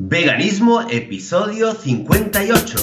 Veganismo, episodio 58.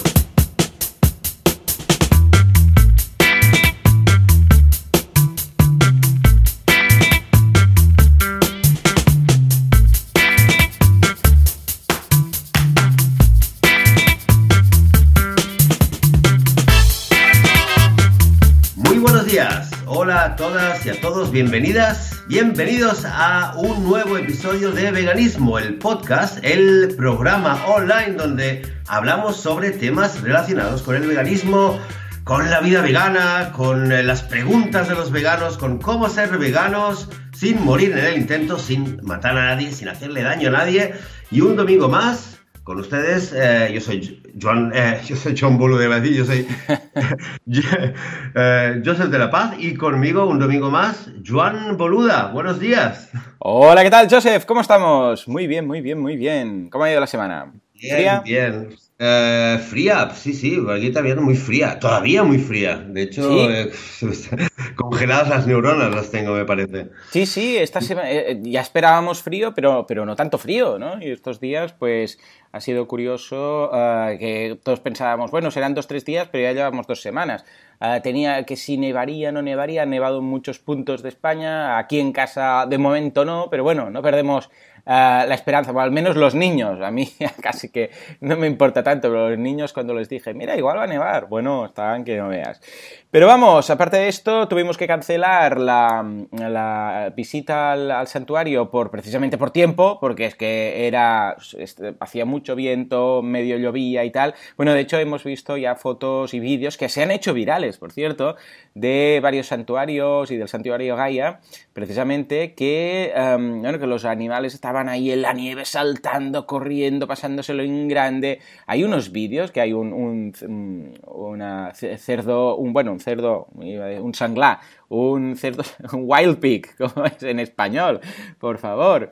Muy buenos días. Hola a todas y a todos, bienvenidas, bienvenidos a un nuevo episodio de Veganismo, el podcast, el programa online donde hablamos sobre temas relacionados con el veganismo, con la vida vegana, con eh, las preguntas de los veganos, con cómo ser veganos sin morir en el intento, sin matar a nadie, sin hacerle daño a nadie. Y un domingo más con ustedes, eh, yo soy Joan, eh, yo soy John Bolo de Madrid, yo soy eh, Joseph de la Paz y conmigo un domingo más, Joan Boluda. Buenos días. Hola, ¿qué tal, Joseph? ¿Cómo estamos? Muy bien, muy bien, muy bien. ¿Cómo ha ido la semana? Bien, bien. Eh, fría, sí, sí, aquí también muy fría, todavía muy fría. De hecho, ¿Sí? eh, congeladas las neuronas las tengo, me parece. Sí, sí, esta semana eh, ya esperábamos frío, pero, pero no tanto frío, ¿no? Y estos días, pues, ha sido curioso eh, que todos pensábamos, bueno, serán dos, tres días, pero ya llevamos dos semanas. Eh, tenía que si nevaría, no nevaría, ha nevado en muchos puntos de España, aquí en casa de momento no, pero bueno, no perdemos la esperanza, o al menos los niños, a mí casi que no me importa tanto, pero los niños cuando les dije, mira, igual va a nevar, bueno, estaban que no veas. Pero vamos, aparte de esto, tuvimos que cancelar la, visita al, santuario por precisamente por tiempo, porque es que era este, hacía mucho viento, medio llovía y tal. Bueno, de hecho hemos visto ya fotos y vídeos que se han hecho virales, por cierto, de varios santuarios y del santuario Gaia, precisamente que, em, bueno, que los animales estaban ahí en la nieve saltando, corriendo, pasándoselo en grande. Hay unos vídeos que hay un, un, un- una ce- cerdo, un bueno, un cerdo, un sanglá, un cerdo, un wild pig, como es en español, por favor.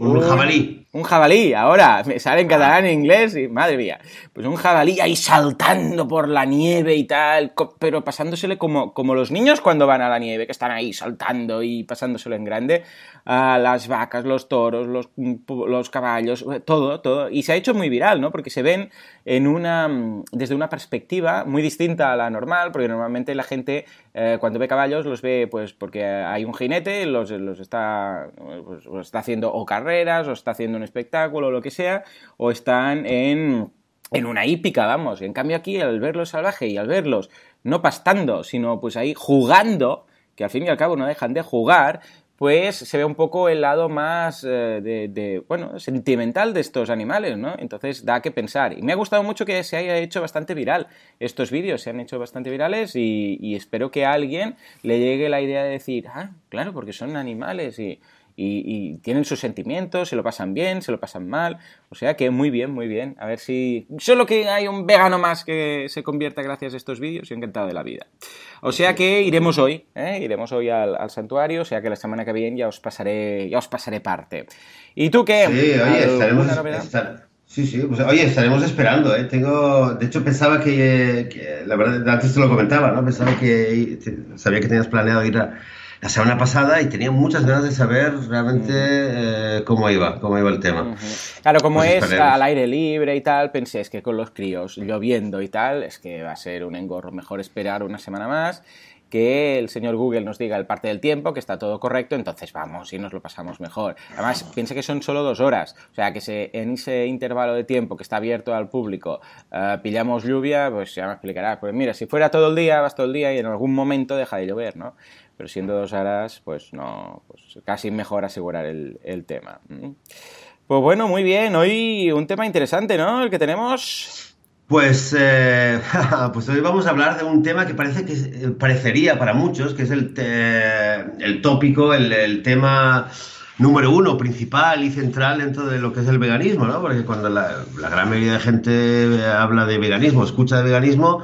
Un jabalí. Un jabalí, ahora, me sale en catalán, en inglés, y madre mía. Pues un jabalí ahí saltando por la nieve y tal, pero pasándosele como, como los niños cuando van a la nieve, que están ahí saltando y pasándoselo en grande. a las vacas, los toros, los, los caballos, todo, todo. Y se ha hecho muy viral, ¿no? Porque se ven en una, desde una perspectiva muy distinta a la normal, porque normalmente la gente eh, cuando ve caballos los ve pues porque hay un jinete, los, los está, pues, está haciendo o carreras, o está haciendo un espectáculo, o lo que sea, o están en, en una hípica, vamos. En cambio aquí, al verlos salvaje y al verlos no pastando, sino pues ahí jugando, que al fin y al cabo no dejan de jugar, pues se ve un poco el lado más eh, de, bueno, sentimental de estos animales, ¿no? Entonces da que pensar. Y me ha gustado mucho que se haya hecho bastante viral. Estos vídeos se han hecho bastante virales y, y espero que a alguien le llegue la idea de decir, ah, claro, porque son animales y, y, y, tienen sus sentimientos, se lo pasan bien, se lo pasan mal. O sea que muy bien, muy bien. A ver si. Solo que hay un vegano más que se convierta gracias a estos vídeos y encantado de la vida. O sea que iremos hoy, ¿eh? iremos hoy al, al, santuario, o sea que la semana que viene ya os pasaré, ya os pasaré parte. ¿Y tú qué? Sí, oye, estaremos. Estar... Sí, sí, pues oye, estaremos esperando, ¿eh? Tengo, de hecho pensaba que, que, la verdad, antes te lo comentaba, ¿no? Pensaba que, sabía que tenías planeado ir a, la semana pasada y tenía muchas ganas de saber realmente eh, cómo iba, cómo iba el tema. Uh -huh. Claro, como pues es esperemos. al aire libre y tal, pensé es que con los críos lloviendo y tal, es que va a ser un engorro, mejor esperar una semana más que el señor Google nos diga el parte del tiempo, que está todo correcto, entonces vamos y nos lo pasamos mejor. Además, piensa que son solo dos horas, o sea, que se, en ese intervalo de tiempo que está abierto al público uh, pillamos lluvia, pues ya me explicarás. Pues mira, si fuera todo el día, vas todo el día y en algún momento deja de llover, ¿no? Pero siendo dos horas, pues no, pues casi mejor asegurar el, tema. Pues bueno, muy bien, hoy un tema interesante, ¿no? El que tenemos... Pues, eh, pues hoy vamos a hablar de un tema que parece que parecería para muchos que es el, el tópico, el, el, tema número uno, principal y central dentro de lo que es el veganismo, ¿no? Porque cuando la, la gran mayoría de gente habla de veganismo, escucha de veganismo,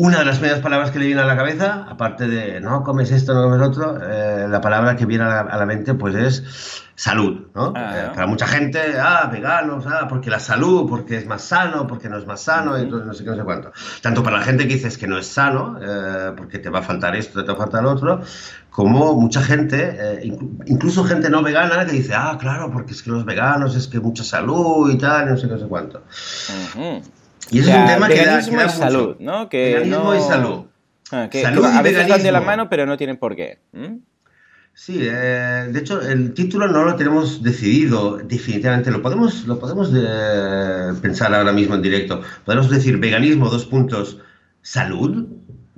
una de las primeras palabras que le viene a la cabeza, aparte de no comes esto, no comes otro, eh, la palabra que viene a la, mente pues es salud, ¿no? Ah, eh, para mucha gente, ah, veganos, ah, porque la salud, porque es más sano, porque no es más sano, y no sé qué, no sé cuánto. Tanto para la gente que dices que no es sano, eh, porque te va a faltar esto, te va a faltar otro, como mucha gente, incluso gente no vegana, que dice, ah, claro, porque es que los veganos es que mucha salud y tal, y no sé qué, no sé cuánto. Y eso es un tema que da, que salud, ¿no? Que veganismo y salud. Ah, que, salud a veces van de la mano, pero no tienen por qué. Sí, eh, de hecho el título no lo tenemos decidido definitivamente, lo podemos, lo podemos eh, pensar ahora mismo en directo. Podemos decir veganismo, dos puntos, salud,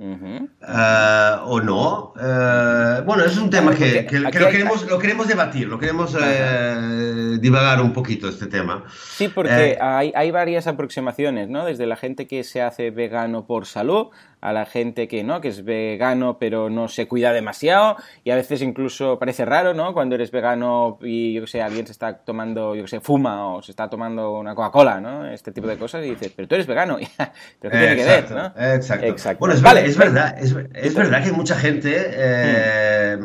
eh, o no. Eh, bueno, es un tema que, lo, queremos, lo queremos debatir, lo queremos eh, divagar un poquito este tema. Sí, porque hay, hay, varias aproximaciones, ¿no? Desde la gente que se hace vegano por salud a la gente que no, que es vegano pero no se cuida demasiado y a veces incluso parece raro, ¿no? Cuando eres vegano y yo que sé, alguien se está tomando, yo que sé, fuma o se está tomando una Coca-Cola, ¿no? Este tipo de cosas y dices, pero tú eres vegano, pero ¿qué tiene que ver, no? Exacto. Bueno, es, vale. es verdad, es, es, verdad que mucha gente eh,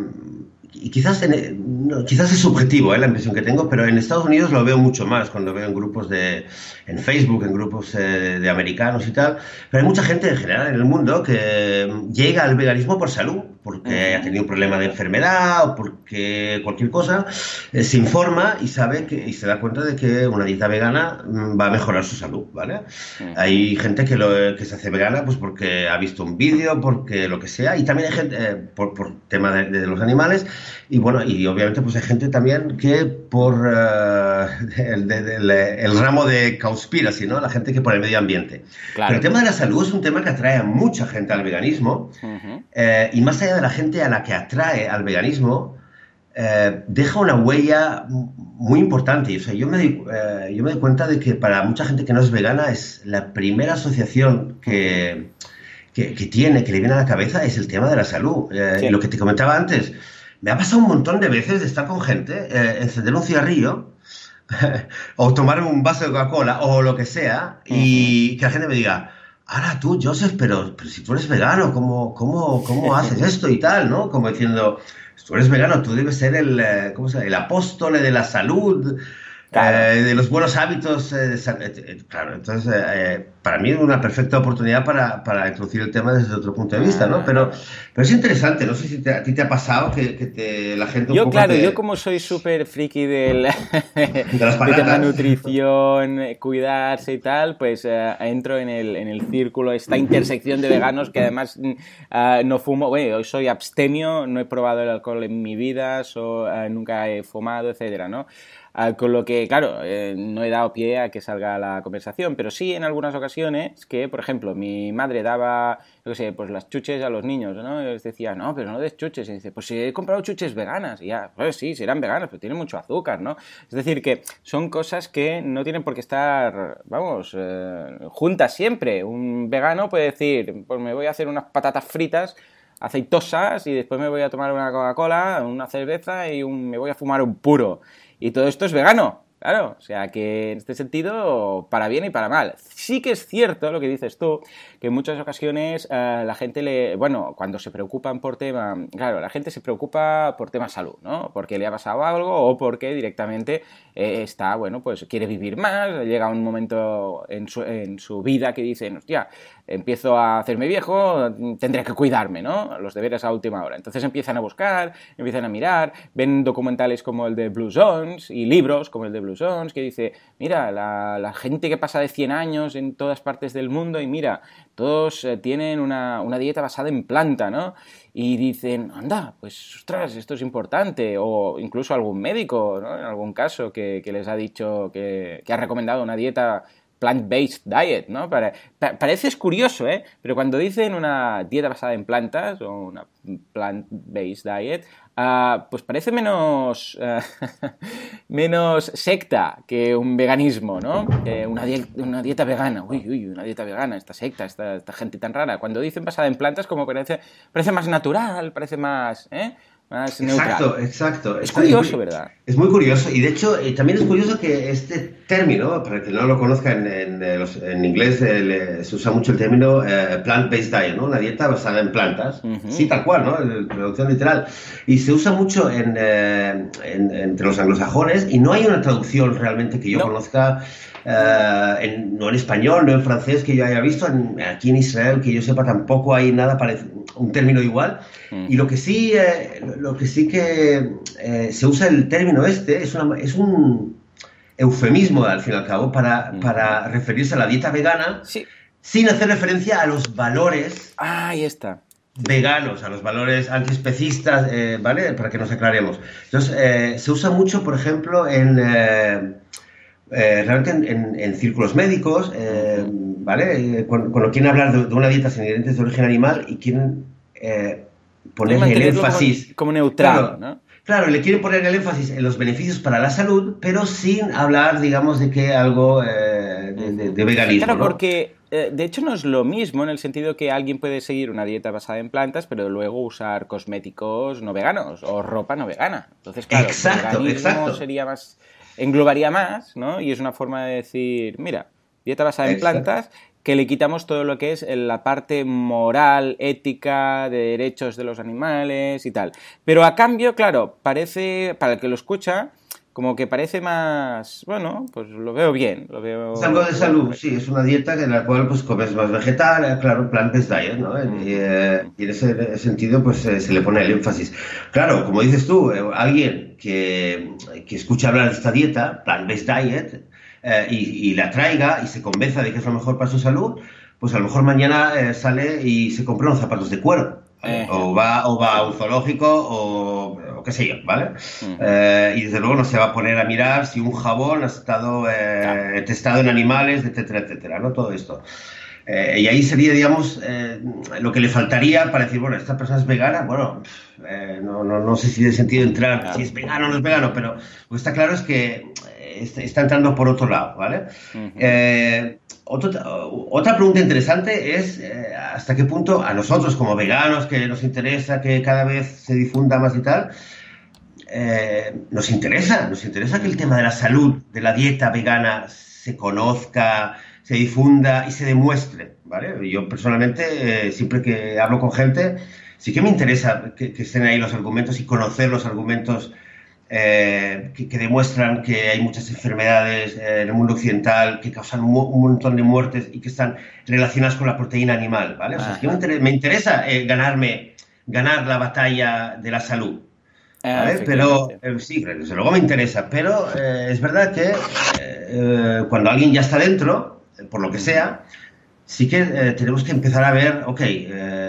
y quizás, quizás es subjetivo ¿eh? la impresión que tengo, pero en Estados Unidos lo veo mucho más cuando veo en grupos de en Facebook, en grupos eh, de americanos y tal. Pero hay mucha gente en general en el mundo que llega al veganismo por salud, porque ha tenido un problema de enfermedad o porque cualquier cosa, eh, se informa y sabe que y se da cuenta de que una dieta vegana mm, va a mejorar su salud, ¿vale? Hay gente que, lo, que se hace vegana pues porque ha visto un vídeo, porque lo que sea, y también hay gente por, por tema de los animales y bueno, y obviamente pues hay gente también que por eh, el, ramo de conspiracy, ¿no? La gente que por el medio ambiente. Pero el tema de la salud es un tema que atrae a mucha gente al veganismo. Eh, y más allá de la gente a la que atrae al veganismo, eh, deja una huella muy importante. O sea, yo me, di, yo me doy cuenta de que para mucha gente que no es vegana es la primera asociación que, que, tiene, que le viene a la cabeza, es el tema de la salud. Y lo que te comentaba antes, me ha pasado un montón de veces de estar con gente, eh, encender un cigarrillo o tomar un vaso de Coca-Cola o lo que sea y que la gente me diga, ahora tú, Joseph, pero, si tú eres vegano, ¿cómo, cómo, cómo haces esto y tal? ¿no? Como diciendo, tú eres vegano, tú debes ser el, eh, ¿cómo se el apóstol de la salud, eh, de los buenos hábitos. claro, entonces para mí es una perfecta oportunidad para, para, introducir el tema desde otro punto de vista, ¿no? Pero, pero es interesante, no sé si a ti te ha pasado que, que te, la gente... yo, claro, yo como soy súper friki del, de, la nutrición, eh, cuidarse y tal, pues eh, entro en el, en el círculo, esta intersección de veganos que además ah, no fumo, bueno, hoy soy abstemio, no he probado el alcohol en mi vida, ah, nunca he fumado, etcétera, ¿no? Ah, con lo que, claro, eh, no he dado pie a que salga la conversación, pero sí en algunas ocasiones que, por ejemplo, mi madre daba, yo qué sé, pues las chuches a los niños, ¿no? Y les decía, no, pero no des chuches. Y dice, pues si he comprado chuches veganas. Y ya, pues sí, serán veganas, pero tienen mucho azúcar, ¿no? Es decir, que son cosas que no tienen por qué estar, vamos, eh, juntas siempre. Un vegano puede decir, pues me voy a hacer unas patatas fritas aceitosas y después me voy a tomar una Coca-Cola, una cerveza y me voy a fumar un puro. Y todo esto es vegano. Claro, o sea que en este sentido, para bien y para mal. Sí que es cierto lo que dices tú, que en muchas ocasiones eh, la gente le. Bueno, cuando se preocupan por tema. Claro, la gente se preocupa por tema salud, ¿no? Porque le ha pasado algo o porque directamente eh, está, bueno, pues quiere vivir más, llega un momento en su, en su vida que dice, hostia, empiezo a hacerme viejo, tendré que cuidarme, ¿no? Los deberes a última hora. Entonces empiezan a buscar, empiezan a mirar, ven documentales como el de Blue Zones y libros como el de Blue Zones que dice, mira, la, gente que pasa de 100 años en todas partes del mundo y mira, todos eh, tienen una, dieta basada en planta, ¿no? Y dicen, anda, pues ostras, esto es importante. O incluso algún médico, ¿no? En algún caso que, les ha dicho que ha recomendado una dieta plant-based diet, ¿no? parece curioso, ¿eh? Pero cuando dicen una dieta basada en plantas o una plant-based diet, uh, pues parece menos, uh, menos secta que un veganismo, ¿no? una, dieta vegana, uy, uy, una dieta vegana, esta secta, esta, gente tan rara. Cuando dicen basada en plantas, como parece, parece más natural, parece más, ¿eh? Más neutral. Exacto, exacto. Es curioso, muy- ¿verdad? Es muy curioso y de hecho eh, también es curioso que este término, para que no lo conozca en, en, eh, en inglés, eh, le- se usa mucho el término eh, plant-based diet, ¿no? Una dieta basada en plantas, Ujú. sí, tal cual, ¿no? En traducción literal. Y se usa mucho en, eh, en- entre los anglosajones y no hay una traducción realmente que yo No. conozca. eh, en- no en español, no en francés que yo haya visto, aquí en Israel que yo sepa tampoco hay nada parecido, un término igual. Y lo que sí, eh, lo- que sí que eh, se usa el término este es, una- es un eufemismo al fin y al cabo para, Ujú. para referirse a la dieta vegana Sí. sin hacer referencia a los valores Ah, ahí está. veganos, a los valores antiespecistas, eh, ¿vale? Para que nos aclaremos. Entonces, eh, se usa mucho, por ejemplo, en, eh, eh, realmente en, en- en círculos médicos, eh, ¿vale? Eh, Cuando, cuando quieren hablar de, de una dieta sin ingredientes de origen animal y quieren eh, ponerle el énfasis. Como, como neutral, Claro. ¿no? Claro, le quieren poner el énfasis en los beneficios para la salud, pero sin hablar, digamos, de que algo de, de- de veganismo. Claro, ¿no? porque de hecho no es lo mismo en el sentido que alguien puede seguir una dieta basada en plantas, pero luego usar cosméticos no veganos o ropa no vegana. Entonces, claro, el Exacto, veganismo exacto. sería más, englobaría más, ¿no? Y es una forma de decir, mira, dieta basada en plantas, que le quitamos todo lo que es la parte moral, ética, de derechos de los animales y tal. Pero a cambio, claro, parece, para el que lo escucha, como que parece más, bueno, pues lo veo bien, lo veo... Es algo de salud, sí, es una dieta en la cual pues comes más vegetal, eh, claro, plant-based diet, ¿no? Y, eh, y en ese sentido pues eh, se le pone el énfasis. Claro, como dices tú, eh, alguien que, que escucha hablar de esta dieta, plant-based diet, y, y la traiga y se convenza de que es lo mejor para su salud, pues a lo mejor mañana sale y se compra unos zapatos de cuero. O, va, o va a un zoológico o qué sé yo, ¿vale? Eh, y desde luego no se va a poner a mirar si un jabón ha estado eh, testado en animales, etcétera, etcétera, ¿no? Todo esto. Eh, y ahí sería, digamos, eh, lo que le faltaría para decir, bueno, esta persona es vegana, bueno, eh, no, no, no sé si tiene sentido entrar, Claro. si es vegano o no es vegano, pero lo que está claro es que está, entrando por otro lado, ¿vale? Otro- otra pregunta interesante es hasta qué punto a nosotros como veganos que nos interesa que cada vez se difunda más y tal, eh, nos interesa, nos interesa que el tema de la salud, de la dieta vegana se conozca, se difunda y se demuestre, ¿vale? Yo personalmente, eh, siempre que hablo con gente, sí que me interesa que, que estén ahí los argumentos y conocer los argumentos eh, que, que demuestran que hay muchas enfermedades eh, en el mundo occidental que causan un, mo- un montón de muertes y que están relacionadas con la proteína animal, ¿vale? O sea, es que me, inter- me interesa ganarme, ganar la batalla de la salud. ¿Vale? Pero eh, sí, desde luego me interesa, pero eh, es verdad que eh, eh, cuando alguien ya está dentro, eh, por lo que sea, sí que eh, tenemos que empezar a ver, ok, eh,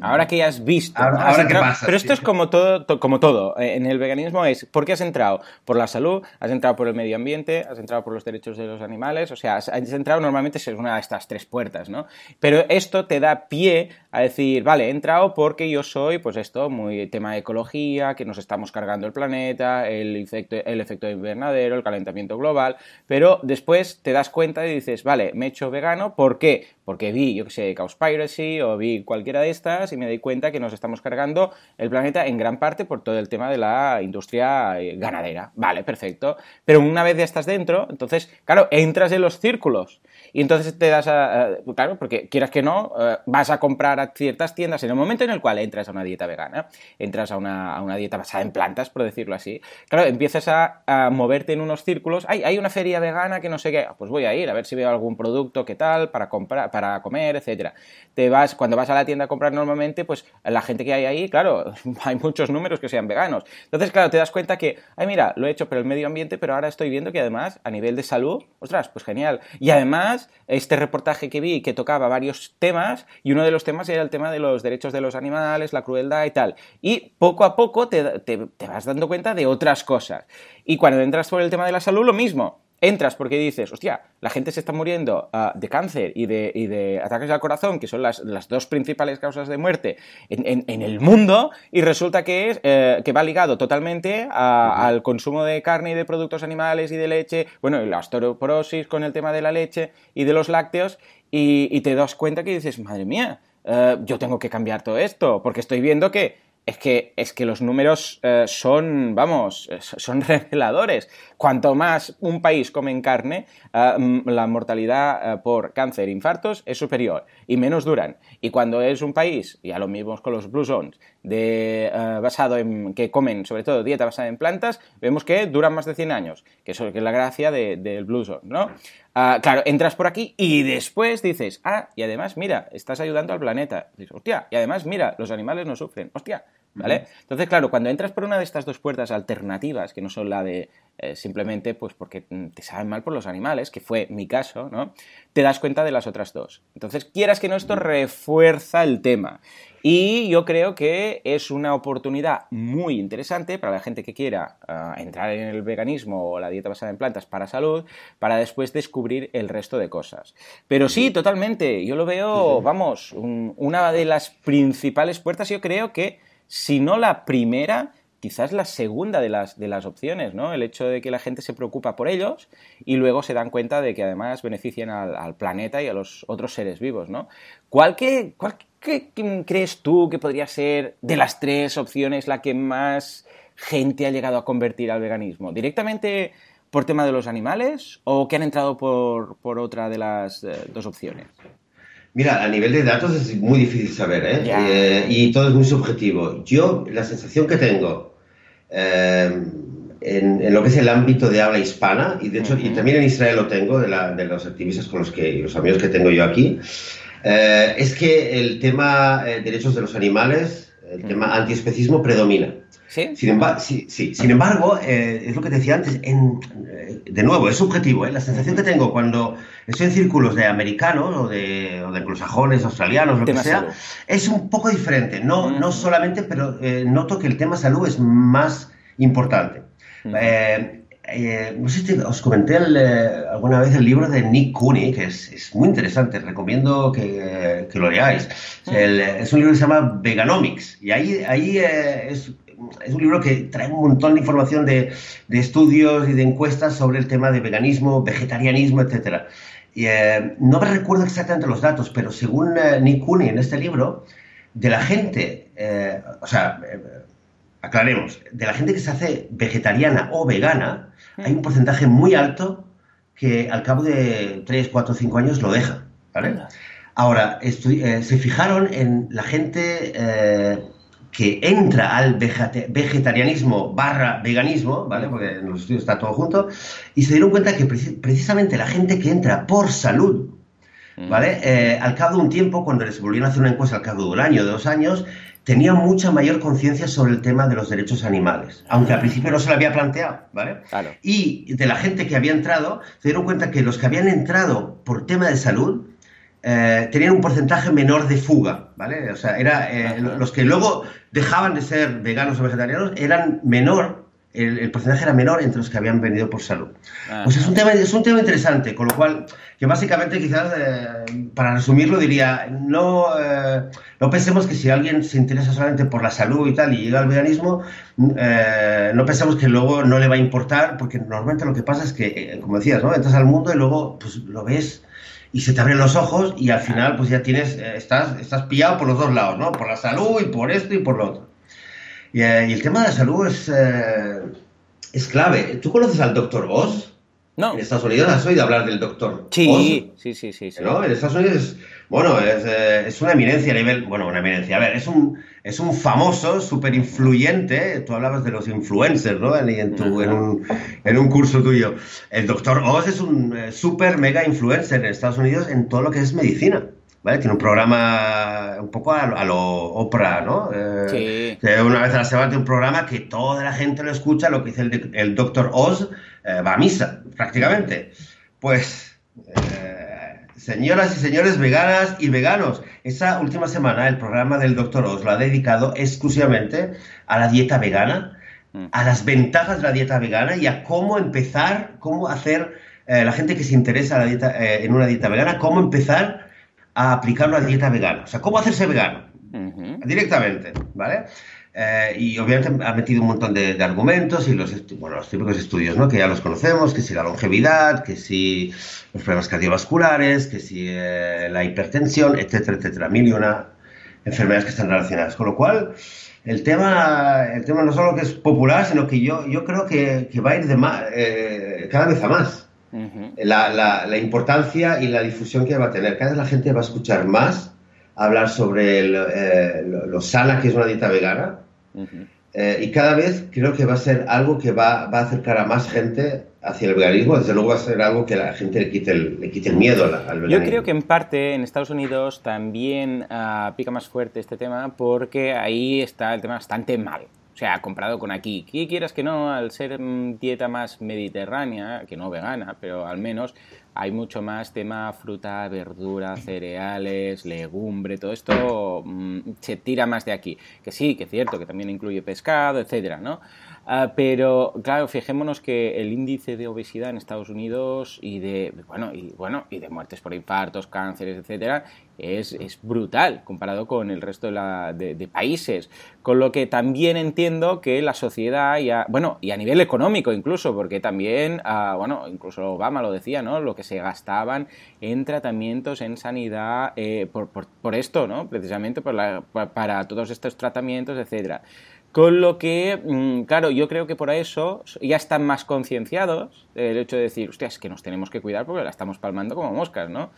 Ahora que ya has visto. Ahora- ahora Has qué entrado- pasa, Pero esto sí. es como todo, to- como todo. Eh, En el veganismo es, ¿por qué has entrado? Por la salud, has entrado por el medio ambiente, has entrado por los derechos de los animales, o sea, has, has entrado normalmente es una de estas tres puertas, ¿no? Pero esto te da pie a decir, vale, he entrado porque yo soy, pues esto, muy tema de ecología, que nos estamos cargando el planeta, el efecto, el efecto invernadero, el calentamiento global, pero después te das cuenta y dices, vale, me he hecho vegano, ¿por qué? Porque vi, yo que sé, Cowspiracy o vi cualquiera de estas y me di cuenta que nos estamos cargando el planeta en gran parte por todo el tema de la industria eh, ganadera. Vale, perfecto. Pero una vez ya estás dentro, entonces, claro, entras en los círculos. Y entonces te das a. claro, porque quieras que no, eh, vas a comprar a ciertas tiendas en el momento en el cual entras a una dieta vegana, entras a una, a una dieta basada en plantas, por decirlo así. Claro, empiezas a, a moverte en unos círculos. Ay, hay una feria vegana que no sé qué. Pues voy a ir a ver si veo algún producto que tal para comprar, para comer, etcétera. Te vas, cuando vas a la tienda a comprar normalmente, pues la gente que hay ahí, claro, hay muchos números que sean veganos. Entonces, claro, te das cuenta que, ay, mira, lo he hecho por el medio ambiente, pero ahora estoy viendo que además, a nivel de salud, ostras, pues genial. Y además, este reportaje que vi que tocaba varios temas, y uno de los temas era el tema de los derechos de los animales, la crueldad y tal. Y poco a poco te, te- te vas dando cuenta de otras cosas. Y cuando entras por el tema de la salud, lo mismo. Entras porque dices, hostia, la gente se está muriendo ah, de cáncer y de, y de ataques al corazón, que son las, las dos principales causas de muerte en, en- en el mundo, y resulta que, es, eh, que va ligado totalmente a- al consumo de carne y de productos animales y de leche, bueno, y la osteoporosis con el tema de la leche y de los lácteos, y, y te das cuenta que dices, madre mía, eh, yo tengo que cambiar todo esto, porque estoy viendo que es que, es que los números eh, son, vamos, son reveladores. Cuanto más un país come carne, eh, la mortalidad eh, por cáncer e infartos es superior y menos duran. Y cuando es un país, ya lo mismo con los Blue Zones, de, basado en, que comen sobre todo dieta basada en plantas, vemos que duran más de 100 años, que eso que es la gracia del Blue Zone, ¿no? Ah, claro, entras por aquí y después dices, ah, y además, mira, estás ayudando al planeta. Dices, hostia, y además, mira, los animales no sufren. Hostia, ¿vale? Entonces, claro, cuando entras por una de estas dos puertas alternativas, que no son la de eh, simplemente pues porque te saben mal por los animales, que fue mi caso, ¿no? Te das cuenta de las otras dos. Entonces, quieras que no, esto refuerza el tema. Y yo creo que es una oportunidad muy interesante para la gente que quiera ah, entrar en el veganismo o la dieta basada en plantas para salud, para después descubrir el resto de cosas. Pero sí, totalmente, yo lo veo, vamos, una de las principales puertas, yo creo que si no la primera, quizás la segunda de las, de las opciones, ¿no? El hecho de que la gente se preocupa por ellos y luego se dan cuenta de que además benefician al, planeta y a los otros seres vivos, ¿no? ¿Cuál, cuál crees tú que podría ser de las tres opciones la que más gente ha llegado a convertir al veganismo? ¿Directamente por tema de los animales o que han entrado por, por otra de las eh, dos opciones? Mira, a nivel de datos es muy difícil saber, ¿eh? eh y todo es muy subjetivo. Yo, la sensación que tengo eh, en, lo que es el ámbito de habla hispana, y de hecho, y también en Israel lo tengo, de, la, de, los activistas con los que, los amigos que tengo yo aquí, eh, es que el tema derechos de los animales, el tema antiespecismo predomina. Sin, embargo, sí, Sin embargo, eh, es lo que decía antes, en, eh, de nuevo, es subjetivo. ¿eh? La sensación que tengo cuando estoy en círculos de americanos o de, o de anglosajones, australianos, lo que sea, es un poco diferente. No, no solamente, pero noto que el tema salud es más importante. No sé si os comenté alguna vez el libro de Nick Cooney, que es, es muy interesante, recomiendo que, que lo leáis. es un libro que se llama Veganomics, y ahí, ahí es es un libro que trae un montón de información de, estudios y de encuestas sobre el tema de veganismo, vegetarianismo, etc. Y, eh, no me recuerdo exactamente los datos, pero según eh, Nick Cooney en este libro, de la gente, eh, o sea, aclaremos, de la gente que se hace vegetariana o vegana, hay un porcentaje muy alto que al cabo de 3, 4, 5 años lo deja. Ahora, se fijaron en la gente que entra al vegetarianismo barra veganismo, ¿vale? Porque en los estudios está todo junto, y se dieron cuenta que precisamente la gente que entra por salud, mm. ¿vale? Eh, al cabo de un tiempo, cuando les volvieron a hacer una encuesta al cabo de un año, de dos años, tenía mucha mayor conciencia sobre el tema de los derechos animales, aunque al principio no se lo había planteado, ¿vale? Y de la gente que había entrado, se dieron cuenta que los que habían entrado por tema de salud, eh, tenían un porcentaje menor de fuga, ¿vale? O sea, era, eh, los que luego dejaban de ser veganos o vegetarianos eran menor, el, porcentaje era menor entre los que habían venido por salud. Pues es un, tema, es un tema interesante, con lo cual, que básicamente quizás, eh, para resumirlo, diría, no, no pensemos que si alguien se interesa solamente por la salud y tal y llega al veganismo, no pensemos que luego no le va a importar, porque normalmente lo que pasa es que, como decías, ¿no? Entras al mundo y luego pues, lo ves y se te abren los ojos y al final pues ya tienes, eh, estás, estás pillado por los dos lados, ¿no? Por la salud y por esto y por lo otro. Y, eh, el tema de la salud es, eh, es clave. ¿Tú conoces al doctor Oz? No. En Estados Unidos has oído hablar del doctor sí, Sí, sí, sí, sí. ¿No? En Estados Unidos es, bueno, es, es, una eminencia a nivel, bueno, una eminencia, a ver, es un, es un famoso, súper influyente, tú hablabas de los influencers, ¿no? En, en, un, en un curso tuyo. El doctor Oz es un súper mega influencer en Estados Unidos en todo lo que es medicina. ¿Vale? Tiene un programa un poco a, lo Oprah, ¿no? Eh, sí. Una vez a la semana tiene un programa que toda la gente lo escucha, lo que dice el, el doctor Oz, eh, va a misa, prácticamente. Pues, eh, señoras y señores veganas y veganos, esa última semana el programa del doctor Oz lo ha dedicado exclusivamente a la dieta vegana, mm. a las ventajas de la dieta vegana y a cómo empezar, cómo hacer, la gente que se interesa en una dieta vegana, cómo empezar a aplicarlo a dieta vegana. O sea, cómo hacerse vegano. Directamente, ¿vale? Eh, y obviamente ha metido un montón de, argumentos y los, bueno, los típicos estudios, ¿no? Que ya los conocemos, que si la longevidad, que si los problemas cardiovasculares, que si eh, la hipertensión, etcétera, etcétera. Mil y una enfermedades que están relacionadas. Con lo cual, el tema, el tema no solo que es popular, sino que yo, yo creo que, va a ir de más, eh, cada vez a más. La, la, importancia y la difusión que va a tener. Cada vez la gente va a escuchar más hablar sobre eh, lo, sana que es una dieta vegana. Eh, y cada vez creo que va a ser algo que va, va, a acercar a más gente hacia el veganismo. Desde luego va a ser algo que la gente le quite el, le quite el miedo al, veganismo. Yo creo que en parte en Estados Unidos también uh, pica más fuerte este tema porque ahí está el tema bastante mal. O sea, comparado con aquí. ¿Qué quieras que no, al ser mm, dieta más mediterránea, que no vegana, pero al menos hay mucho más tema fruta, verdura, cereales, legumbre, todo esto mm, se tira más de aquí. Que sí, que es cierto, que también incluye pescado, etcétera, ¿no? Ah, pero claro, fijémonos que el índice de obesidad en Estados Unidos y de bueno y bueno y de muertes por infartos, cánceres, etcétera, es, es brutal comparado con el resto de, la, de, países. Con lo que también entiendo que la sociedad ya, bueno y a nivel económico incluso, porque también ah, bueno incluso Obama lo decía, ¿no? Lo que se gastaban en tratamientos, en sanidad eh, por, por, por, esto, ¿no? Precisamente para todos estos tratamientos, etcétera. Con lo que, mm, claro, yo creo que por eso ya están más concienciados el hecho de decir, hostia, es que nos tenemos que cuidar porque la estamos palmando como moscas, ¿no?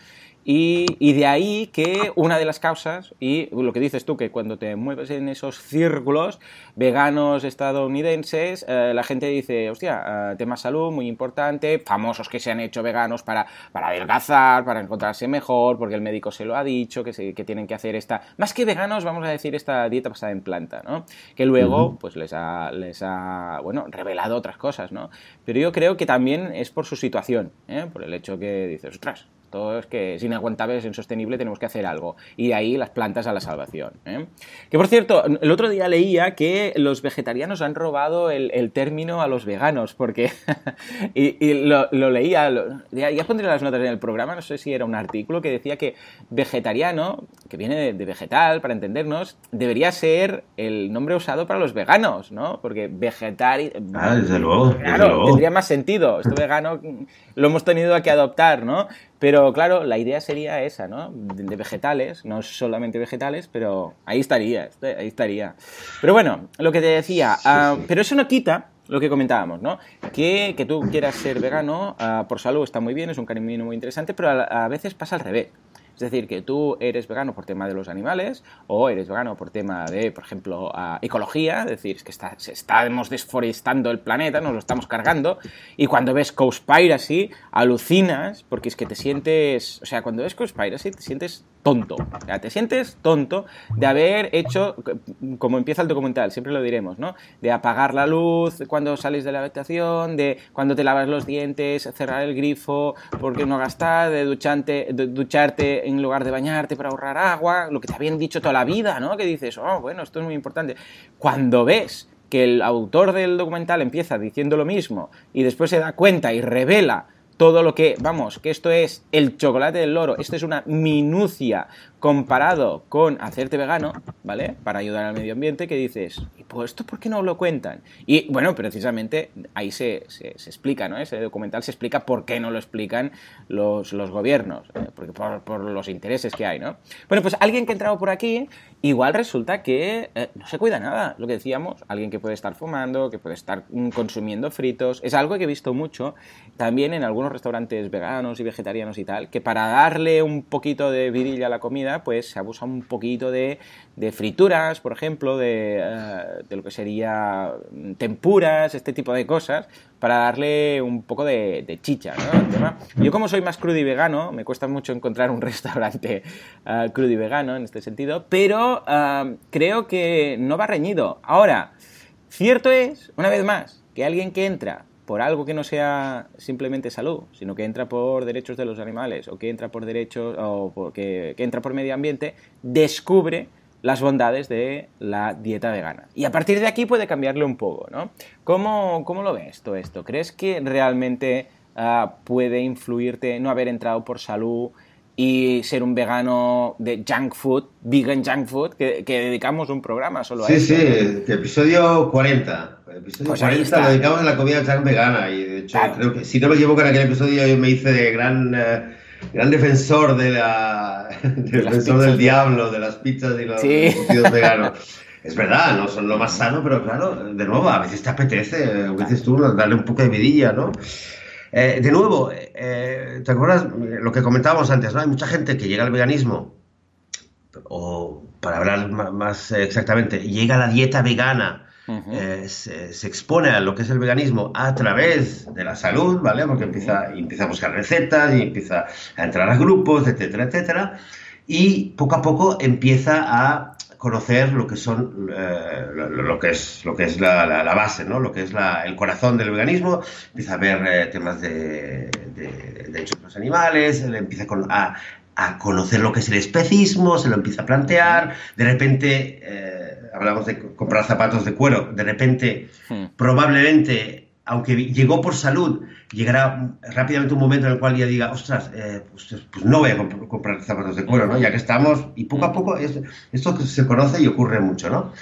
Y, de ahí que una de las causas, y lo que dices tú, que cuando te mueves en esos círculos veganos estadounidenses, eh, la gente dice, hostia, eh, tema salud muy importante, famosos que se han hecho veganos para, para adelgazar, para encontrarse mejor, porque el médico se lo ha dicho, que, se, que tienen que hacer esta, más que veganos, vamos a decir esta dieta basada en planta, ¿no? Que luego, pues les ha, les ha, bueno, revelado otras cosas, ¿no? Pero yo creo que también es por su situación, ¿eh? por el hecho que dices, ostras, todo es que es inaguantable, es insostenible, tenemos que hacer algo. Y de ahí las plantas a la salvación. ¿eh? Que por cierto, el otro día leía que los vegetarianos han robado el, término a los veganos, porque. y, lo, leía, ya, pondré las notas en el programa, no sé si era un artículo que decía que vegetariano, que viene de, vegetal, para entendernos, debería ser el nombre usado para los veganos, ¿no? Porque vegetari. Ah, desde luego. Claro, tendría más sentido. Esto vegano lo hemos tenido que adoptar, ¿no? Pero claro, la idea sería esa, ¿no? De, vegetales, no solamente vegetales, pero ahí estaría, este, ahí estaría. Pero bueno, lo que te decía, ah, pero eso no quita lo que comentábamos, ¿no? Que, que tú quieras ser vegano ah, por salud está muy bien, es un camino muy interesante, pero a veces pasa al revés. Es decir, que tú eres vegano por tema de los animales o eres vegano por tema de, por ejemplo, ecología, es decir, es que está, estamos desforestando el planeta, nos lo estamos cargando, y cuando ves Cowspiracy alucinas porque es que te sientes, o sea, cuando ves Cowspiracy te sientes tonto, te sientes tonto de haber hecho, como empieza el documental, siempre lo diremos, ¿no? De apagar la luz cuando sales de la habitación, de cuando te lavas los dientes, cerrar el grifo porque no gastar, de, duchante, de ducharte en lugar de bañarte para ahorrar agua, lo que te habían dicho toda la vida, ¿no? Que dices, oh, bueno, esto es muy importante. Cuando ves que el autor del documental empieza diciendo lo mismo y después se da cuenta y revela todo lo que, vamos, que esto es el chocolate del loro, esto es una minucia comparado con hacerte vegano, ¿vale? Para ayudar al medio ambiente, que dices, ¿y pues esto por qué no lo cuentan? Y bueno, precisamente ahí se, se, explica, ¿no? Ese documental se explica por qué no lo explican los, los gobiernos, ¿eh? porque por, por, los intereses que hay, ¿no? Bueno, pues alguien que ha entrado por aquí, igual resulta que eh, no se cuida nada, lo que decíamos, alguien que puede estar fumando, que puede estar mm, consumiendo fritos, es algo que he visto mucho también en algunos restaurantes veganos y vegetarianos y tal, que para darle un poquito de virilla a la comida, pues se abusa un poquito de, frituras, por ejemplo, de, eh, de, lo que sería tempuras, este tipo de cosas, para darle un poco de, chicha, ¿no? Yo como soy más crudo y vegano, me cuesta mucho encontrar un restaurante uh, crudo y vegano en este sentido, pero uh, creo que no va reñido. Ahora, cierto es, una vez más, que alguien que entra por algo que no sea simplemente salud, sino que entra por derechos de los animales o que entra por derechos o porque, que entra por medio ambiente, descubre las bondades de la dieta vegana. Y a partir de aquí puede cambiarle un poco, ¿no? ¿Cómo, cómo lo ves todo esto? ¿Crees que realmente ah, puede influirte no haber entrado por salud y ser un vegano de junk food, vegan junk food, que, dedicamos un programa solo a eso. Sí, sí, episodio 40. Episodio 40 pues lo dedicamos a la comida junk vegana y de hecho creo que si no me equivoco en aquel episodio yo me hice de gran, eh, gran defensor de la defensor del diablo, de las pizzas y los sí. veganos. es verdad, no son lo más sano, pero claro, de nuevo, a veces te apetece, a veces tú darle un poco de vidilla, ¿no? Eh, de nuevo, eh, ¿te acuerdas lo que comentábamos antes? ¿no? Hay mucha gente que llega al veganismo, o para hablar más exactamente, llega a la dieta vegana, eh, se, expone a lo que es el veganismo a través de la salud, ¿vale? Porque empieza, a buscar recetas y empieza a entrar a grupos, etcétera, etcétera. Y poco a poco empieza a conocer lo que son eh, lo, que es lo que es la, base no lo que es el corazón del veganismo empieza a ver eh, temas de, de, derechos de los animales empieza a, a, conocer lo que es el especismo se lo empieza a plantear de repente eh, hablamos de comprar zapatos de cuero de repente hmm. probablemente aunque llegó por salud, llegará rápidamente un momento en el cual ya diga, ostras, eh, pues, pues, no voy a comprar zapatos de cuero, ¿no? Ya que estamos, y poco a poco esto se conoce y ocurre mucho, ¿no?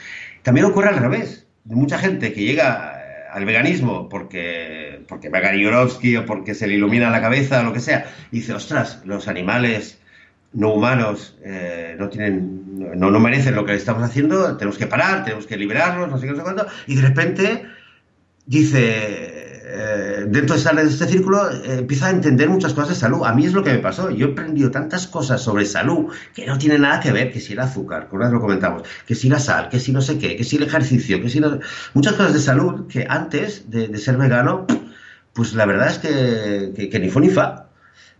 También ocurre al revés. Mucha gente que llega eh, al veganismo porque, porque va Gary o porque se le ilumina la cabeza o lo que sea, y dice, ostras, los animales no humanos eh, no tienen, no, no merecen lo que estamos haciendo, tenemos que parar, tenemos que liberarlos, no sé qué, no sé cuánto, y de repente dice, eh, dentro de este círculo, eh, empieza a entender muchas cosas de salud. A mí es lo que me pasó. Yo he aprendido tantas cosas sobre salud que no tienen nada que ver, que si el azúcar, como lo comentamos, que si la sal, que si no sé qué, que si el ejercicio, que si no... Muchas cosas de salud que antes de, ser vegano, pues la verdad es que, que ni fue ni fa.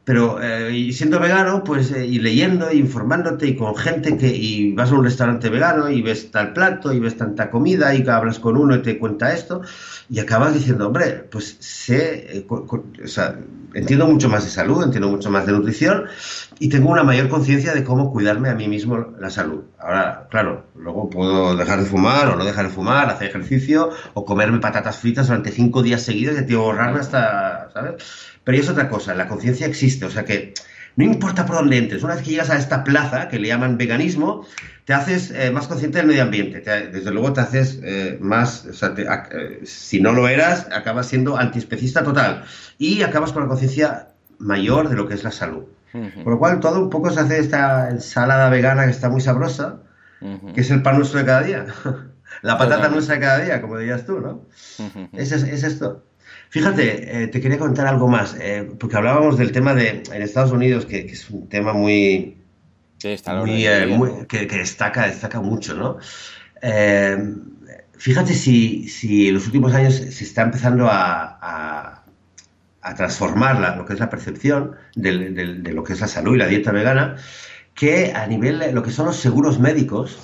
Pero eh, y siendo vegano, pues, eh, y leyendo, informándote, y con gente que, y vas a un restaurante vegano y ves tal plato, y ves tanta comida, y hablas con uno y te cuenta esto, y acabas diciendo, hombre, pues sé, eh, o sea, entiendo mucho más de salud, entiendo mucho más de nutrición, y tengo una mayor conciencia de cómo cuidarme a mí mismo la salud. Ahora, claro, luego puedo dejar de fumar o no dejar de fumar, hacer ejercicio, o comerme patatas fritas durante cinco días seguidos y te borrarme hasta, ¿sabes? Pero es otra cosa, la conciencia existe, o sea que no importa por dónde entres, una vez que llegas a esta plaza que le llaman veganismo, te haces eh, más consciente del medio ambiente, desde luego te haces eh, más, o sea, eh, si no lo eras, acabas siendo antiespecista total y acabas con la conciencia mayor de lo que es la salud. Por lo cual todo un poco se hace esta ensalada vegana que está muy sabrosa, que es el pan nuestro de cada día. la patata nuestra de cada día, como dirías tú, ¿no? es, es esto. Fíjate, eh, te quería contar algo más, eh, porque hablábamos del tema de en Estados Unidos, que, es un tema muy, eh, que, destaca, destaca mucho, ¿no? fíjate si, en los últimos años se está empezando a, a, transformar lo que es la percepción de, lo que es la salud y la dieta vegana, que a nivel de lo que son los seguros médicos,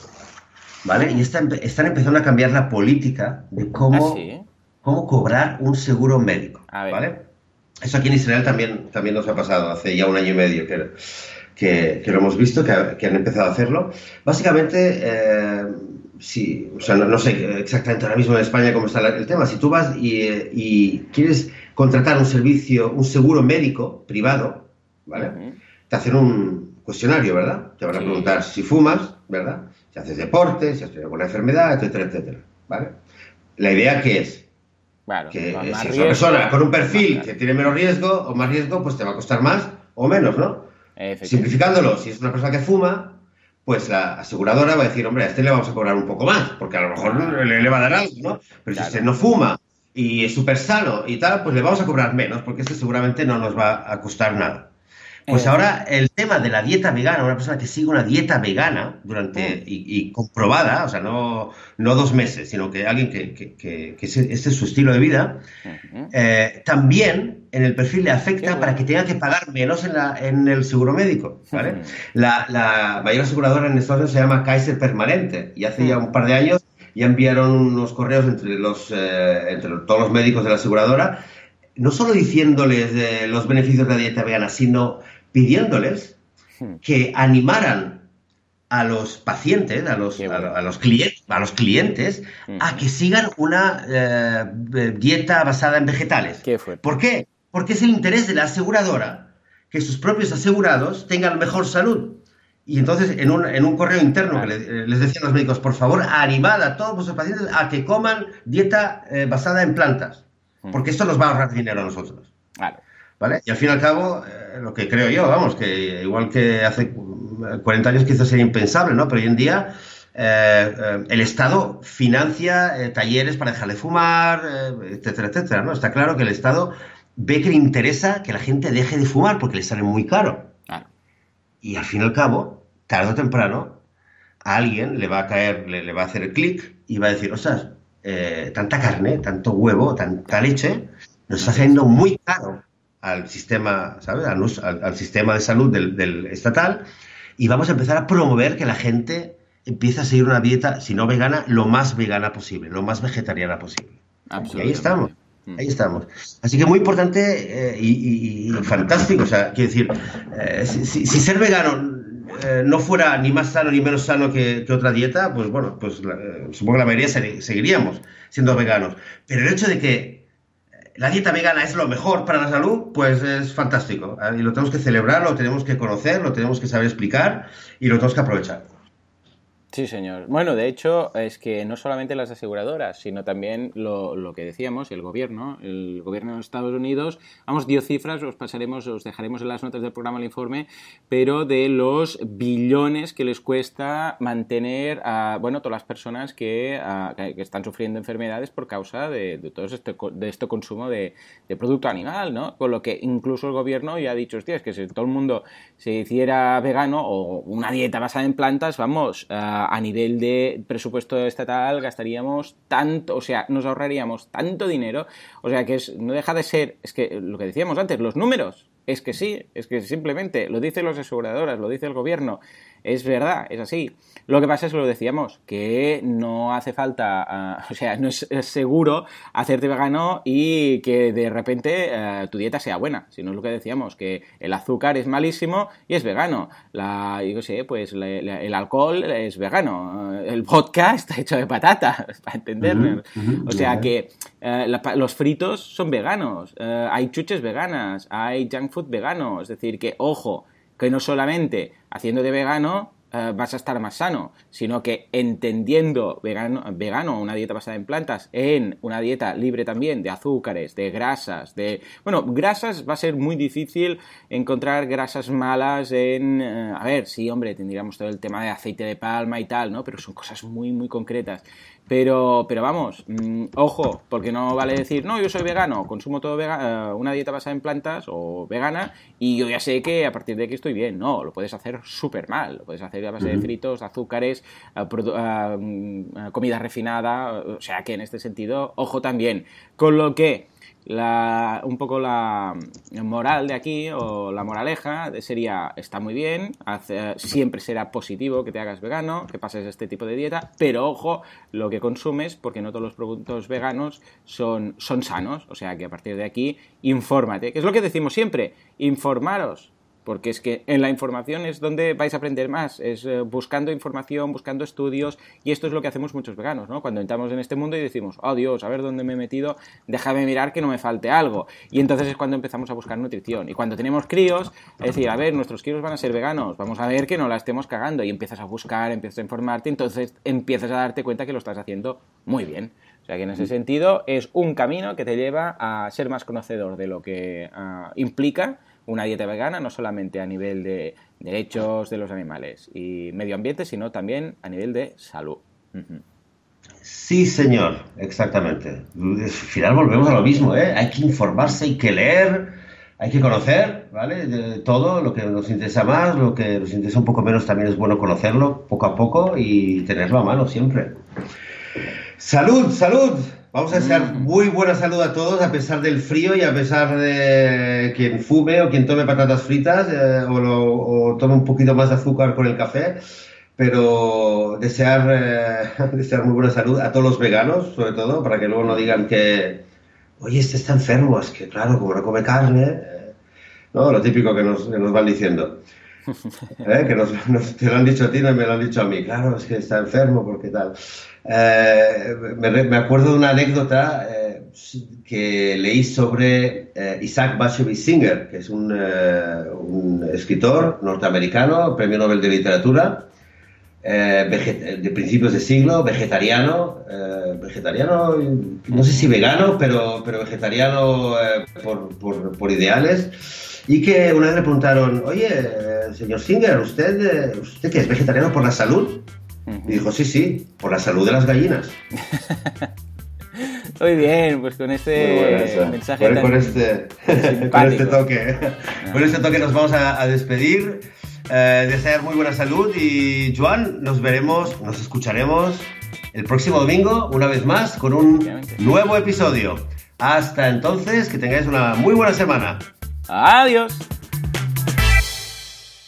¿vale? Y están, están empezando a cambiar la política de cómo... ¿Ah, cómo cobrar un seguro médico. ¿Vale? Eso aquí en Israel también, también nos ha pasado hace ya un año y medio que, que, lo hemos visto, que, han empezado a hacerlo. Básicamente, eh, sí, o sea, no, sé exactamente ahora mismo en España cómo está el tema. Si tú vas y, quieres contratar un servicio, un seguro médico privado, ¿vale? Te hacen un cuestionario, ¿verdad? Te van a preguntar si fumas, ¿verdad? Si haces deporte, si has tenido alguna enfermedad, etcétera, etcétera, ¿vale? La idea que es que si es una persona con un perfil que tiene menos riesgo o más riesgo, pues te va a costar más o menos, ¿no? Simplificándolo, si es una persona que fuma, pues la aseguradora va a decir, hombre, a este le vamos a cobrar un poco más, porque a lo mejor le, va a dar algo, ¿no? Pero si este no fuma y es súper sano y tal, pues le vamos a cobrar menos, porque este seguramente no nos va a costar nada. Pues eh. ahora el tema de la dieta vegana, una persona que sigue una dieta vegana durante mm. y, comprobada, o sea, no, no, dos meses, sino que alguien que, que, que, este es su estilo de vida, eh, también en el perfil le afecta para que tenga que pagar menos en, la, en el seguro médico. ¿vale? la, la, mayor aseguradora en Estados Unidos se llama Kaiser Permanente y hace ya un par de años ya enviaron unos correos entre, los, eh, entre todos los médicos de la aseguradora no solo diciéndoles los beneficios de la dieta vegana, sino pidiéndoles hmm. que animaran a los pacientes, a los, a, los, clientes, a los clientes, a que sigan una eh, dieta basada en vegetales. ¿Por qué? Porque es el interés de la aseguradora que sus propios asegurados tengan mejor salud. Y entonces, en un, en un correo interno que eh, les, decían los médicos, por favor, animad a todos vuestros pacientes a que coman dieta eh, basada en plantas, hmm. porque esto nos va a ahorrar dinero a nosotros. Claro. ¿Vale? Y al fin y al cabo, eh, lo que creo yo, vamos, que igual que hace 40 años quizás sería impensable, ¿no? Pero hoy en día el Estado financia talleres para dejar de fumar, etcétera, etcétera, ¿no? Está claro que el Estado ve que le interesa que la gente deje de fumar porque le sale muy caro. Y al fin y al cabo, tarde o temprano, a alguien le va a caer, le, va a hacer el clic y va a decir, ostras, eh, tanta carne, tanto huevo, tanta leche, nos está saliendo muy caro al sistema, ¿sabes? Al, sistema de salud del, estatal y vamos a empezar a promover que la gente empiece a seguir una dieta, si no vegana, lo más vegana posible, lo más vegetariana posible. Y ahí estamos. Mm. Ahí estamos. Así que muy importante eh, y, fantástico. O sea, quiero decir, eh, si, ser vegano eh, no fuera ni más sano ni menos sano que, otra dieta, pues bueno, pues supongo que la mayoría seguiríamos siendo veganos. Pero el hecho de que la dieta vegana es lo mejor para la salud, pues es fantástico. Y lo tenemos que celebrar, lo tenemos que conocer, lo tenemos que saber explicar y lo tenemos que aprovechar. Sí, señor. Bueno, de hecho, es que no solamente las aseguradoras, sino también lo, lo, que decíamos, el gobierno, el gobierno de Estados Unidos, vamos, dio cifras, os pasaremos, os dejaremos en las notas del programa el informe, pero de los billones que les cuesta mantener a, bueno, todas las personas que, que están sufriendo enfermedades por causa de, todo este, de este consumo de, de, producto animal, ¿no? Con lo que incluso el gobierno ya ha dicho, hostia, es que si todo el mundo se hiciera vegano o una dieta basada en plantas, vamos, a a nivel de presupuesto estatal gastaríamos tanto, o sea, nos ahorraríamos tanto dinero, o sea, que no deja de ser, es que lo que decíamos antes, los números, es que sí, es que simplemente lo dicen las aseguradoras, lo dice el gobierno, es verdad, es así. Lo que pasa es que lo decíamos, que no hace falta, ah, o sea, no es, seguro hacerte vegano y que de repente eh, tu dieta sea buena, sino es lo que decíamos, que el azúcar es malísimo y es vegano. La, yo sé, pues el alcohol es vegano, el vodka está hecho de patata, para entenderme. o sea que eh, los fritos son veganos, eh, hay chuches veganas, hay junk food vegano, es decir, que ojo, que no solamente haciendo de vegano eh, vas a estar más sano, sino que entendiendo vegano, una dieta basada en plantas, en una dieta libre también de azúcares, de grasas, de... Bueno, grasas va a ser muy difícil encontrar grasas malas en... Eh, a ver, sí, hombre, tendríamos todo el tema de aceite de palma y tal, ¿no? Pero son cosas muy, muy concretas. Pero, pero vamos, mm, ojo, porque no vale decir, no, yo soy vegano, consumo todo vegano, eh, una dieta basada en plantas o vegana y yo ya sé que a partir de aquí estoy bien. No, lo puedes hacer súper mal. Lo puedes hacer a base de fritos, azúcares, eh, eh, mm, comida refinada. O sea que en este sentido, ojo también. Con lo que la, un poco la moral de aquí o la moraleja sería, está muy bien, siempre será positivo que te hagas vegano, que pases este tipo de dieta, pero ojo lo que consumes porque no todos los productos veganos son, son sanos, o sea que a partir de aquí infórmate, que es lo que decimos siempre, informaros, porque es que en la información es donde vais a aprender más, es eh, buscando información, buscando estudios, y esto es lo que hacemos muchos veganos, ¿no? Cuando entramos en este mundo y decimos, oh Dios, a ver dónde me he metido, déjame mirar que no me falte algo. Y entonces es cuando empezamos a buscar nutrición. Y cuando tenemos críos, es decir, a ver, nuestros críos van a ser veganos, vamos a ver que no la estemos cagando, y empiezas a buscar, empiezas a informarte, entonces empiezas a darte cuenta que lo estás haciendo muy bien. O sea que en ese sentido es un camino que te lleva a ser más conocedor de lo que ah, implica una dieta vegana, no solamente a nivel de derechos de los animales y medio ambiente, sino también a nivel de salud. Sí, señor, exactamente. Al final volvemos a lo mismo, ¿eh? Hay que informarse, hay que leer, hay que conocer, ¿vale? Todo lo que nos interesa más, lo que nos interesa un poco menos también es bueno conocerlo poco a poco y tenerlo a mano siempre. Salud, salud. Vamos a desear mm. muy buena salud a todos, a pesar del frío y a pesar de quien fume o quien tome patatas fritas eh, o, tome un poquito más de azúcar con el café. Pero desear, eh, desear muy buena salud a todos los veganos, sobre todo, para que luego no digan que, oye, este está enfermo, es que claro, como no come carne, eh, ¿no? Lo típico que nos, nos van diciendo. Que nos, te lo han dicho a ti, no me lo han dicho a mí. Claro, es que está enfermo, porque tal. Eh, me, acuerdo de una anécdota eh, que leí sobre eh, Isaac Bashevis Singer, que es un, un, escritor norteamericano, premio Nobel de Literatura, de principios de siglo, vegetariano, vegetariano, no sé si vegano, pero, pero vegetariano por, por, por, ideales, y que una vez le preguntaron, oye, señor Singer, ¿usted, ¿usted que es vegetariano por la salud? Y dijo, sí, sí, por la salud de las gallinas. Muy bien, pues con este mensaje con, con, este, con este toque, con este toque nos vamos a, a despedir. Eh, desear muy buena salud y Joan, nos veremos, nos escucharemos el próximo domingo, una vez más, con un nuevo episodio. Hasta entonces, que tengáis una muy buena semana. Adiós.